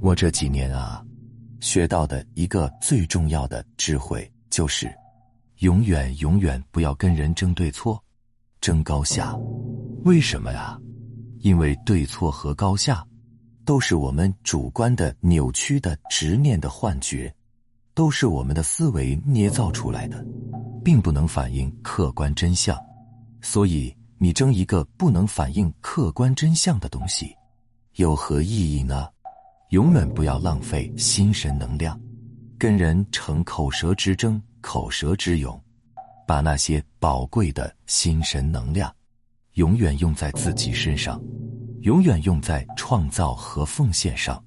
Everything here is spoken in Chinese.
我这几年啊，学到的一个最重要的智慧就是，永远永远不要跟人争对错，争高下。为什么呀？因为对错和高下，都是我们主观的、扭曲的、执念的幻觉，都是我们的思维捏造出来的，并不能反映客观真相。所以，你争一个不能反映客观真相的东西，有何意义呢？永远不要浪费心神能量，跟人逞口舌之争、口舌之勇，把那些宝贵的心神能量，永远用在自己身上，永远用在创造和奉献上。